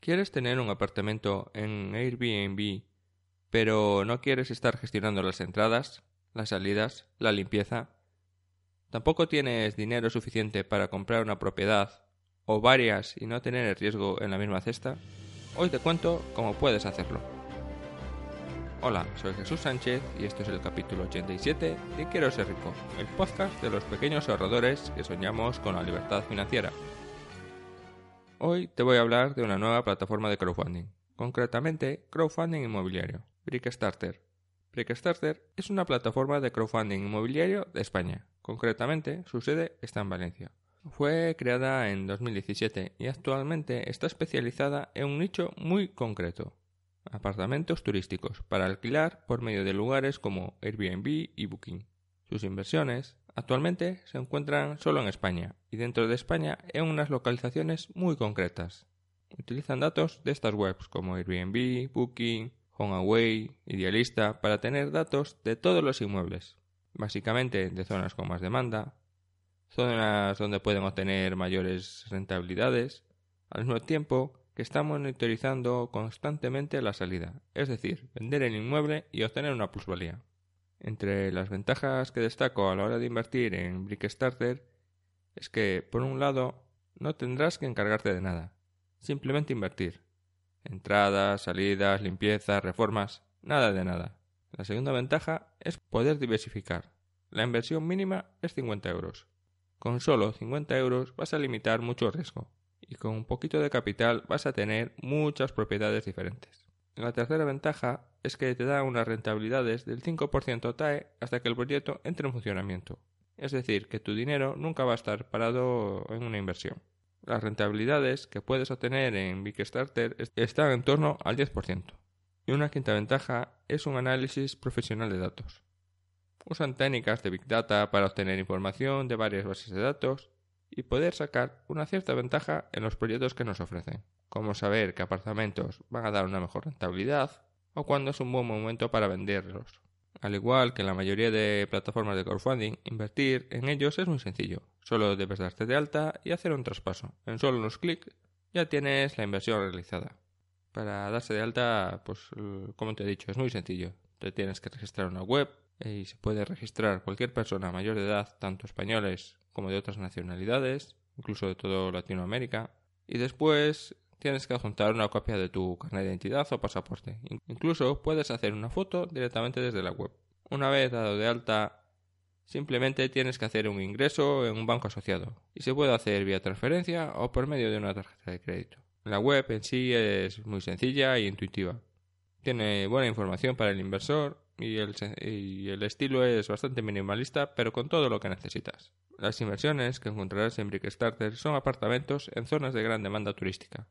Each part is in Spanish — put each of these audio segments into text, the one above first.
¿Quieres tener un apartamento en Airbnb, pero no quieres estar gestionando las entradas, las salidas, la limpieza? ¿Tampoco tienes dinero suficiente para comprar una propiedad o varias y no tener el riesgo en la misma cesta? Hoy te cuento cómo puedes hacerlo. Hola, soy Jesús Sánchez y este es el capítulo 87 de Quiero ser rico, el podcast de los pequeños ahorradores que soñamos con la libertad financiera. Hoy te voy a hablar de una nueva plataforma de crowdfunding, concretamente crowdfunding inmobiliario, Brickstarter. Brickstarter es una plataforma de crowdfunding inmobiliario de España, concretamente su sede está en Valencia. Fue creada en 2017 y actualmente está especializada en un nicho muy concreto, apartamentos turísticos para alquilar por medio de lugares como Airbnb y Booking. Sus inversiones actualmente se encuentran solo en España y dentro de España en unas localizaciones muy concretas. Utilizan datos de estas webs como Airbnb, Booking, HomeAway, Idealista para tener datos de todos los inmuebles, básicamente de zonas con más demanda, zonas donde pueden obtener mayores rentabilidades, al mismo tiempo que están monitorizando constantemente la salida, es decir, vender el inmueble y obtener una plusvalía. Entre las ventajas que destaco a la hora de invertir en Brickstarter es que, por un lado, no tendrás que encargarte de nada, simplemente invertir. Entradas, salidas, limpieza, reformas, nada de nada. La segunda ventaja es poder diversificar. La inversión mínima es 50 euros. Con solo 50 euros vas a limitar mucho riesgo y con un poquito de capital vas a tener muchas propiedades diferentes. La tercera ventaja es que te da unas rentabilidades del 5% TAE hasta que el proyecto entre en funcionamiento. Es decir, que tu dinero nunca va a estar parado en una inversión. Las rentabilidades que puedes obtener en Starter están en torno al 10%. Y una quinta ventaja es un análisis profesional de datos. Usan técnicas de Big Data para obtener información de varias bases de datos y poder sacar una cierta ventaja en los proyectos que nos ofrecen, como saber qué apartamentos van a dar una mejor rentabilidad o cuándo es un buen momento para venderlos. Al igual que en la mayoría de plataformas de crowdfunding, invertir en ellos es muy sencillo. Solo debes darte de alta y hacer un traspaso. En solo unos clics ya tienes la inversión realizada. Para darse de alta, pues como te he dicho, es muy sencillo. Te tienes que registrar una web, y se puede registrar cualquier persona mayor de edad, tanto españoles como de otras nacionalidades, incluso de toda Latinoamérica, y después tienes que adjuntar una copia de tu carnet de identidad o pasaporte. Incluso puedes hacer una foto directamente desde la web. Una vez dado de alta, simplemente tienes que hacer un ingreso en un banco asociado y se puede hacer vía transferencia o por medio de una tarjeta de crédito. La web en sí es muy sencilla e intuitiva. Tiene buena información para el inversor y el, estilo es bastante minimalista, pero con todo lo que necesitas. Las inversiones que encontrarás en Brickstarter son apartamentos en zonas de gran demanda turística,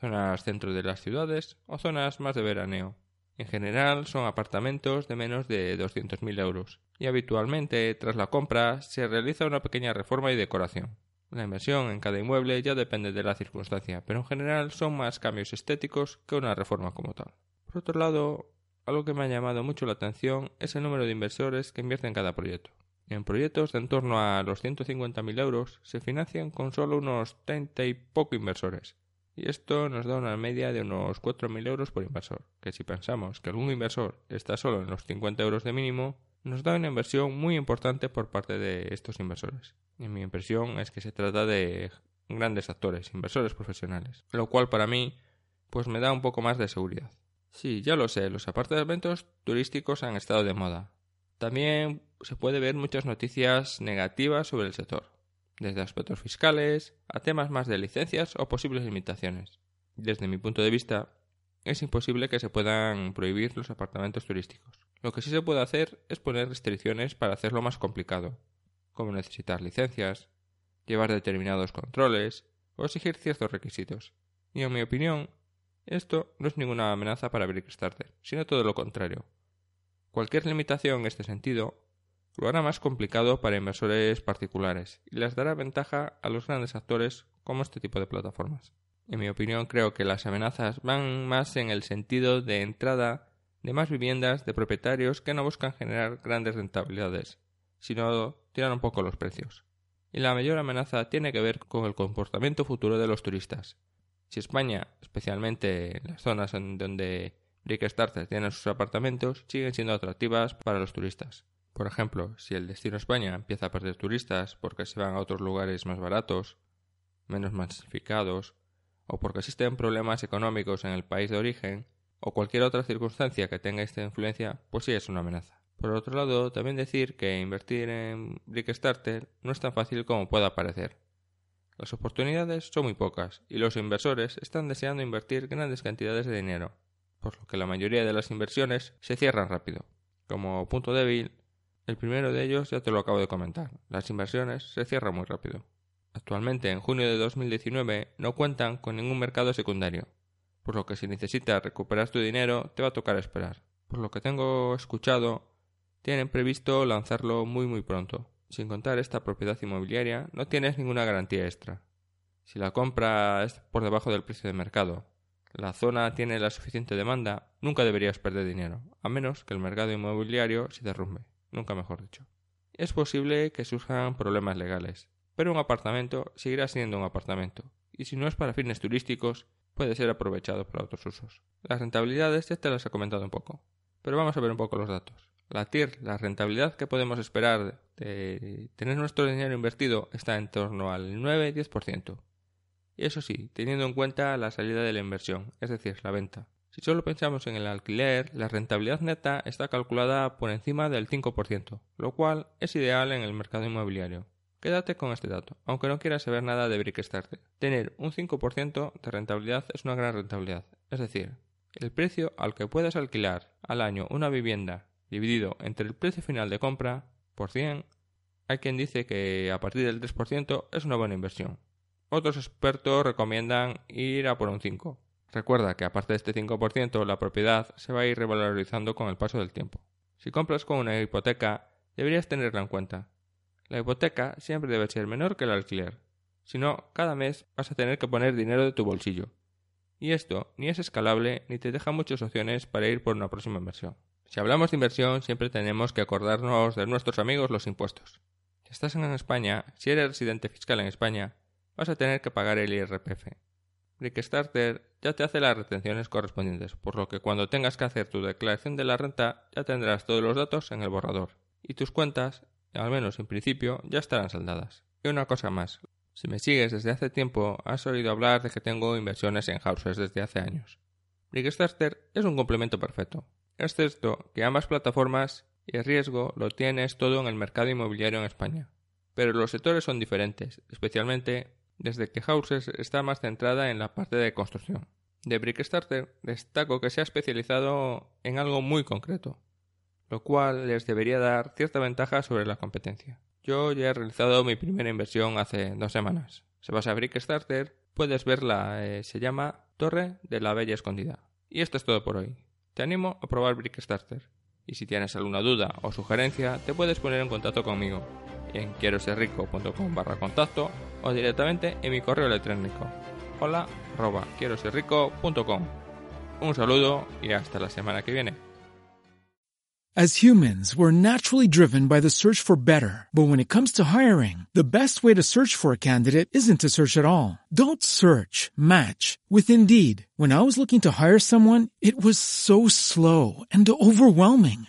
zonas centro de las ciudades o zonas más de veraneo. En general son apartamentos de menos de 200.000 euros y habitualmente tras la compra se realiza una pequeña reforma y decoración. La inversión en cada inmueble ya depende de la circunstancia, pero en general son más cambios estéticos que una reforma como tal. Por otro lado, algo que me ha llamado mucho la atención es el número de inversores que invierten en cada proyecto. En proyectos de en torno a los 150.000 euros se financian con solo unos 30 y poco inversores. Y esto nos da una media de unos 4.000 euros por inversor, que si pensamos que algún inversor está solo en los 50 euros de mínimo, nos da una inversión muy importante por parte de estos inversores. Y mi impresión es que se trata de grandes actores, inversores profesionales, lo cual para mí pues me da un poco más de seguridad. Sí, ya lo sé, los apartamentos turísticos han estado de moda. También se puede ver muchas noticias negativas sobre el sector, desde aspectos fiscales a temas más de licencias o posibles limitaciones. Desde mi punto de vista, es imposible que se puedan prohibir los apartamentos turísticos. Lo que sí se puede hacer es poner restricciones para hacerlo más complicado, como necesitar licencias, llevar determinados controles o exigir ciertos requisitos. Y en mi opinión, esto no es ninguna amenaza para Brickstarter, sino todo lo contrario. Cualquier limitación en este sentido lo hará más complicado para inversores particulares y les dará ventaja a los grandes actores como este tipo de plataformas. En mi opinión, creo que las amenazas van más en el sentido de entrada de más viviendas de propietarios que no buscan generar grandes rentabilidades, sino tirar un poco los precios. Y la mayor amenaza tiene que ver con el comportamiento futuro de los turistas. Si España, especialmente en las zonas en donde Brickstarter tiene sus apartamentos, siguen siendo atractivas para los turistas. Por ejemplo, si el destino España empieza a perder turistas porque se van a otros lugares más baratos, menos masificados, o porque existen problemas económicos en el país de origen, o cualquier otra circunstancia que tenga esta influencia, pues sí es una amenaza. Por otro lado, también decir que invertir en Brickstarter no es tan fácil como pueda parecer. Las oportunidades son muy pocas y los inversores están deseando invertir grandes cantidades de dinero, por lo que la mayoría de las inversiones se cierran rápido. Como punto débil, el primero de ellos ya te lo acabo de comentar, las inversiones se cierran muy rápido. Actualmente, en junio de 2019, no cuentan con ningún mercado secundario, por lo que si necesitas recuperar tu dinero te va a tocar esperar. Por lo que tengo escuchado, tienen previsto lanzarlo muy muy pronto. Sin contar esta propiedad inmobiliaria, no tienes ninguna garantía extra. Si la compra es por debajo del precio de mercado, la zona tiene la suficiente demanda, nunca deberías perder dinero, a menos que el mercado inmobiliario se derrumbe, nunca mejor dicho. Es posible que surjan problemas legales, pero un apartamento seguirá siendo un apartamento, y si no es para fines turísticos, puede ser aprovechado para otros usos. Las rentabilidades ya te las he comentado un poco, pero vamos a ver un poco los datos. La TIR, la rentabilidad que podemos esperar de tener nuestro dinero invertido está en torno al 9-10%. Y eso sí, teniendo en cuenta la salida de la inversión, es decir, la venta. Si solo pensamos en el alquiler, la rentabilidad neta está calculada por encima del 5%, lo cual es ideal en el mercado inmobiliario. Quédate con este dato, aunque no quieras saber nada de Brickstarter. Tener un 5% de rentabilidad es una gran rentabilidad, es decir, el precio al que puedes alquilar al año una vivienda dividido entre el precio final de compra por 100, hay quien dice que a partir del 3% es una buena inversión. Otros expertos recomiendan ir a por un 5. Recuerda que aparte de este 5%, la propiedad se va a ir revalorizando con el paso del tiempo. Si compras con una hipoteca, deberías tenerla en cuenta, la hipoteca siempre debe ser menor que el alquiler. Si no, cada mes vas a tener que poner dinero de tu bolsillo. Y esto ni es escalable ni te deja muchas opciones para ir por una próxima inversión. Si hablamos de inversión, siempre tenemos que acordarnos de nuestros amigos los impuestos. Si estás en España, si eres residente fiscal en España, vas a tener que pagar el IRPF. Brickstarter ya te hace las retenciones correspondientes, por lo que cuando tengas que hacer tu declaración de la renta ya tendrás todos los datos en el borrador. Y tus cuentas al menos en principio, ya estarán saldadas. Y una cosa más. Si me sigues desde hace tiempo, has oído hablar de que tengo inversiones en houses desde hace años. Brickstarter es un complemento perfecto. Es cierto que ambas plataformas y el riesgo lo tienes todo en el mercado inmobiliario en España. Pero los sectores son diferentes, especialmente desde que Houses está más centrada en la parte de construcción. De Brickstarter destaco que se ha especializado en algo muy concreto, lo cual les debería dar cierta ventaja sobre la competencia. Yo ya he realizado mi primera inversión hace dos semanas. Se basa en Brickstarter, puedes verla, eh, se llama Torre de la Bella Escondida. Y esto es todo por hoy. Te animo a probar Brickstarter. Y si tienes alguna duda o sugerencia, te puedes poner en contacto conmigo en quiero barra contacto o directamente en mi correo electrónico hola arroba quiero Un saludo y hasta la semana que viene. As humans, we're naturally driven by the search for better. But when it comes to hiring, the best way to search for a candidate isn't to search at all. Don't search, match with Indeed. When I was looking to hire someone, it was so slow and overwhelming.